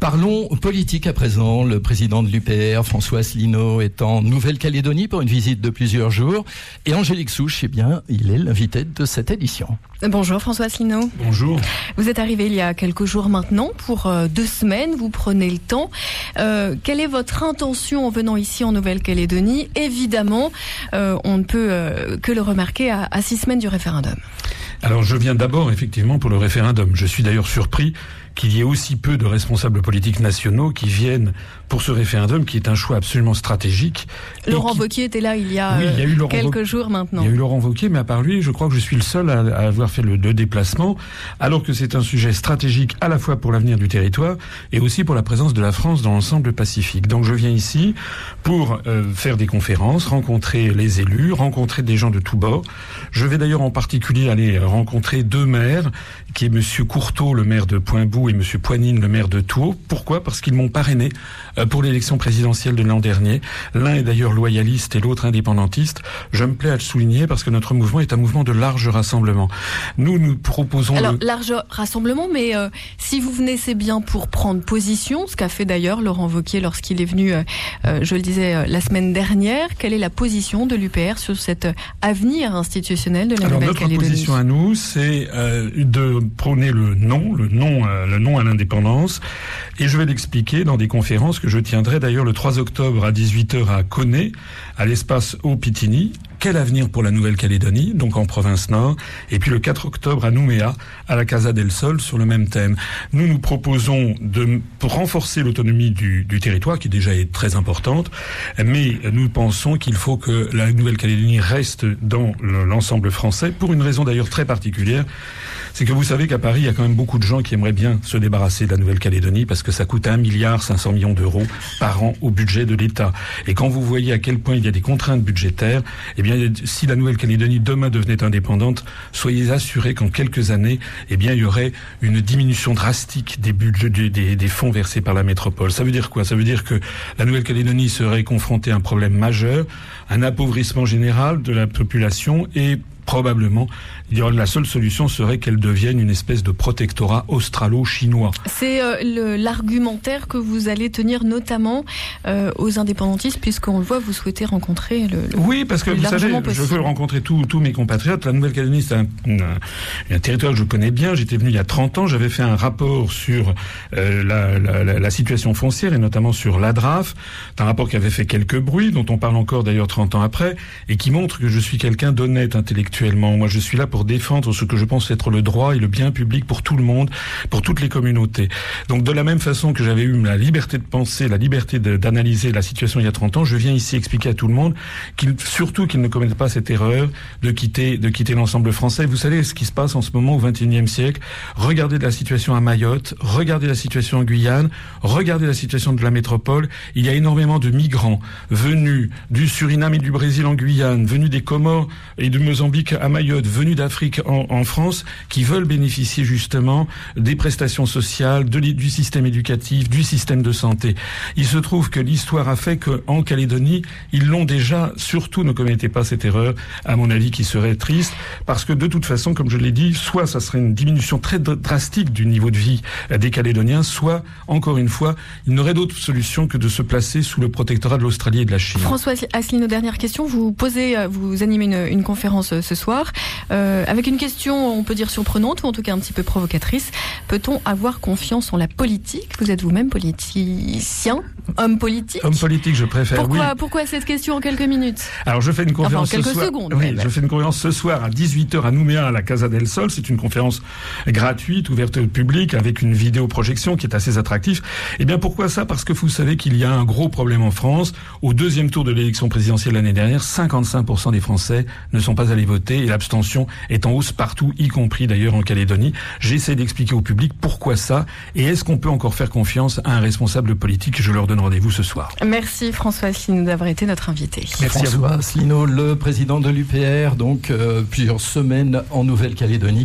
Parlons politique à présent. Le président de l'UPR, François Asselineau, est en Nouvelle-Calédonie pour une visite de plusieurs jours. Et Angélique Souche, eh bien, il est l'invité de cette édition. Bonjour François Asselineau. Bonjour. Vous êtes arrivé il y a quelques jours maintenant pour euh, deux semaines. Vous prenez le temps. Euh, quelle est votre intention en venant ici en Nouvelle-Calédonie? Évidemment, euh, on ne peut euh, que le remarquer à, à six semaines du référendum. Alors je viens d'abord effectivement pour le référendum. Je suis d'ailleurs surpris qu'il y ait aussi peu de responsables politiques nationaux qui viennent pour ce référendum, qui est un choix absolument stratégique. Laurent qui- Wauquiez était là il y a, Oui, il y a eu euh, quelques jours maintenant. Il y a eu Laurent Wauquiez, mais à part lui, je crois que je suis le seul à, à avoir fait le, le déplacement, alors que c'est un sujet stratégique à la fois pour l'avenir du territoire et aussi pour la présence de la France dans l'ensemble pacifique. Donc je viens ici pour euh, faire des conférences, rencontrer les élus, rencontrer des gens de tous bords. Je vais d'ailleurs en particulier aller rencontrer deux maires, qui est Monsieur Courteau, le maire de Poinbou, et Monsieur Poignine, le maire de Tours. Pourquoi? Parce qu'ils m'ont parrainé euh, pour l'élection présidentielle de l'an dernier. L'un est d'ailleurs loyaliste et l'autre indépendantiste. Je me plais à le souligner parce que notre mouvement est un mouvement de large rassemblement. Nous, nous proposons... Alors, le- large rassemblement, mais euh, si vous venez, c'est bien pour prendre position, ce qu'a fait d'ailleurs Laurent Wauquiez lorsqu'il est venu, euh, je le disais, la semaine dernière. Quelle est la position de l'UPR sur cet avenir institutionnel de la Alors notre Nouvelle-Calédonie position à nous, c'est euh, de prôner le non, le non, le non à l'indépendance, et je vais l'expliquer dans des conférences que je tiendrai d'ailleurs le 3 octobre à 18h à Coné, à l'espace Haut-Pitini. Quel avenir pour la Nouvelle-Calédonie, donc en province Nord, et puis le 4 octobre à Nouméa, à la Casa del Sol, sur le même thème. Nous nous proposons de renforcer l'autonomie du, du territoire, qui déjà est très importante, mais nous pensons qu'il faut que la Nouvelle-Calédonie reste dans le- l'ensemble français, pour une raison d'ailleurs très particulière, c'est que vous savez qu'à Paris, il y a quand même beaucoup de gens qui aimeraient bien se débarrasser de la Nouvelle-Calédonie parce que ça coûte un milliard 500 millions d'euros par an au budget de l'État. Et quand vous voyez à quel point il y a des contraintes budgétaires, eh bien, si la Nouvelle-Calédonie demain devenait indépendante, soyez assurés qu'en quelques années, eh bien, il y aurait une diminution drastique des budgets, des fonds versés par la métropole. Ça veut dire quoi? Ça veut dire que la Nouvelle-Calédonie serait confrontée à un problème majeur, un appauvrissement général de la population et probablement, la seule solution serait qu'elle devienne une espèce de protectorat australo-chinois. C'est euh, l'argumentaire que vous allez tenir notamment euh, aux indépendantistes, puisqu'on le voit, vous souhaitez rencontrer le. le- Oui, parce que vous savez, je veux rencontrer tous mes compatriotes. La Nouvelle-Calédonie, c'est un, un- un territoire que je connais bien. J'étais venu il y a 30 ans. J'avais fait un rapport sur euh, la, la- la- la situation foncière et notamment sur l'ADRAF. C'est un rapport qui avait fait quelques bruits, dont on parle encore d'ailleurs 30 ans après, et qui montre que je suis quelqu'un d'honnête Moi, je suis là pour défendre ce que je pense être le droit et le bien public pour tout le monde, pour toutes les communautés. Donc, de la même façon que j'avais eu la liberté de penser, la liberté d'analyser la situation il y a 30 ans, je viens ici expliquer à tout le monde qu'il, surtout qu'ils ne commettent pas cette erreur de quitter, de quitter l'ensemble français. Vous savez ce qui se passe en ce moment au XXIe siècle? Regardez la situation à Mayotte, regardez la situation en Guyane, regardez la situation de la métropole. Il y a énormément de migrants venus du Suriname et du Brésil en Guyane, venus des Comores et de Mozambique à Mayotte, venus d'Afrique en, France, qui veulent bénéficier justement des prestations sociales, du système éducatif, du système de santé. Il se trouve que l'histoire a fait qu'en Calédonie, ils l'ont déjà, surtout ne commettez pas cette erreur, à mon avis, qui serait triste, parce que de toute façon, comme je l'ai dit, soit ça serait une diminution très dr- drastique du niveau de vie euh, des Calédoniens, soit, encore une fois, il n'aurait d'autre solution que de se placer sous le protectorat de l'Australie et de la Chine. François Asselineau, dernière question. Vous posez, euh, vous animez une, une conférence euh, ce soir euh, avec une question, on peut dire surprenante ou en tout cas un petit peu provocatrice. Peut-on avoir confiance en la politique? Vous êtes vous-même politicien, homme politique? Homme politique, je préfère. Pourquoi, oui. pourquoi cette question en quelques minutes? Alors je fais une conférence Enfin, en quelques ce soir. secondes, Oui, je fais une conférence ce soir à 18h à Nouméa à la Casa del Sol. C'est une conférence gratuite, ouverte au public, avec une vidéoprojection qui est assez attractive. Eh bien pourquoi ça? Parce que vous savez qu'il y a un gros problème en France. Au deuxième tour de l'élection présidentielle l'année dernière, 55% des Français ne sont pas allés voter et l'abstention est en hausse partout, y compris d'ailleurs en Calédonie. J'essaie d'expliquer au public pourquoi ça et est-ce qu'on peut encore faire confiance à un responsable politique? Je leur donne rendez-vous ce soir. Merci François Asselineau d'avoir été notre invité. Merci à vous. François Asselineau, le président de l'UPR, donc euh, plusieurs semaines en Nouvelle-Calédonie.